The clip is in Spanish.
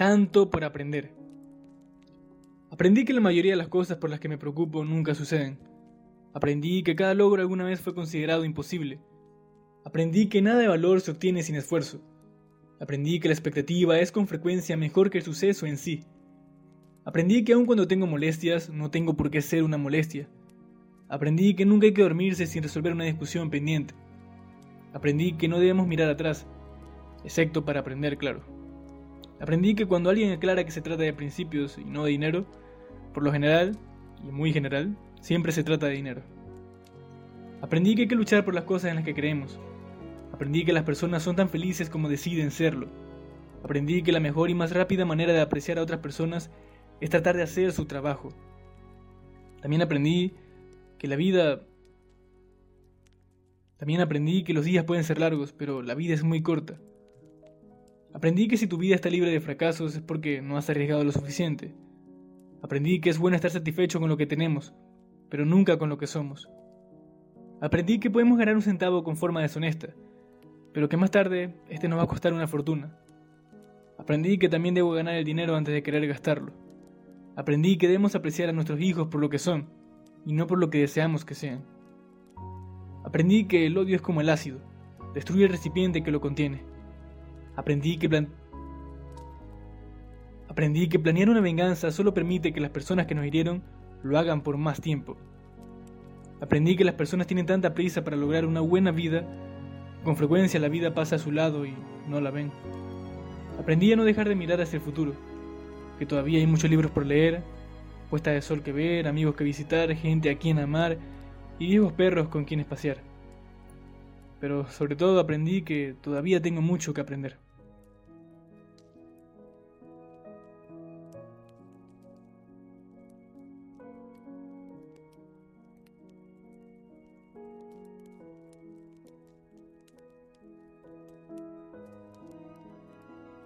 tanto por aprender. Aprendí que la mayoría de las cosas por las que me preocupo nunca suceden. Aprendí que cada logro alguna vez fue considerado imposible. Aprendí que nada de valor se obtiene sin esfuerzo. Aprendí que la expectativa es con frecuencia mejor que el suceso en sí. Aprendí que aun cuando tengo molestias, no tengo por qué ser una molestia. Aprendí que nunca hay que dormirse sin resolver una discusión pendiente. Aprendí que no debemos mirar atrás, excepto para aprender, claro. Aprendí que cuando alguien aclara que se trata de principios y no de dinero, por lo general, y muy general, siempre se trata de dinero. Aprendí que hay que luchar por las cosas en las que creemos. Aprendí que las personas son tan felices como deciden serlo. Aprendí que la mejor y más rápida manera de apreciar a otras personas es tratar de hacer su trabajo. También aprendí que la vida... También aprendí que los días pueden ser largos, pero la vida es muy corta. Aprendí que si tu vida está libre de fracasos es porque no has arriesgado lo suficiente. Aprendí que es bueno estar satisfecho con lo que tenemos, pero nunca con lo que somos. Aprendí que podemos ganar un centavo con forma deshonesta, pero que más tarde este nos va a costar una fortuna. Aprendí que también debo ganar el dinero antes de querer gastarlo. Aprendí que debemos apreciar a nuestros hijos por lo que son, y no por lo que deseamos que sean. Aprendí que el odio es como el ácido, destruye el recipiente que lo contiene. Aprendí que, Aprendí que planear una venganza solo permite que las personas que nos hirieron lo hagan por más tiempo. Aprendí que las personas tienen tanta prisa para lograr una buena vida, con frecuencia la vida pasa a su lado y no la ven. Aprendí a no dejar de mirar hacia el futuro, que todavía hay muchos libros por leer, puesta de sol que ver, amigos que visitar, gente a quien amar y viejos perros con quienes pasear pero sobre todo aprendí que todavía tengo mucho que aprender.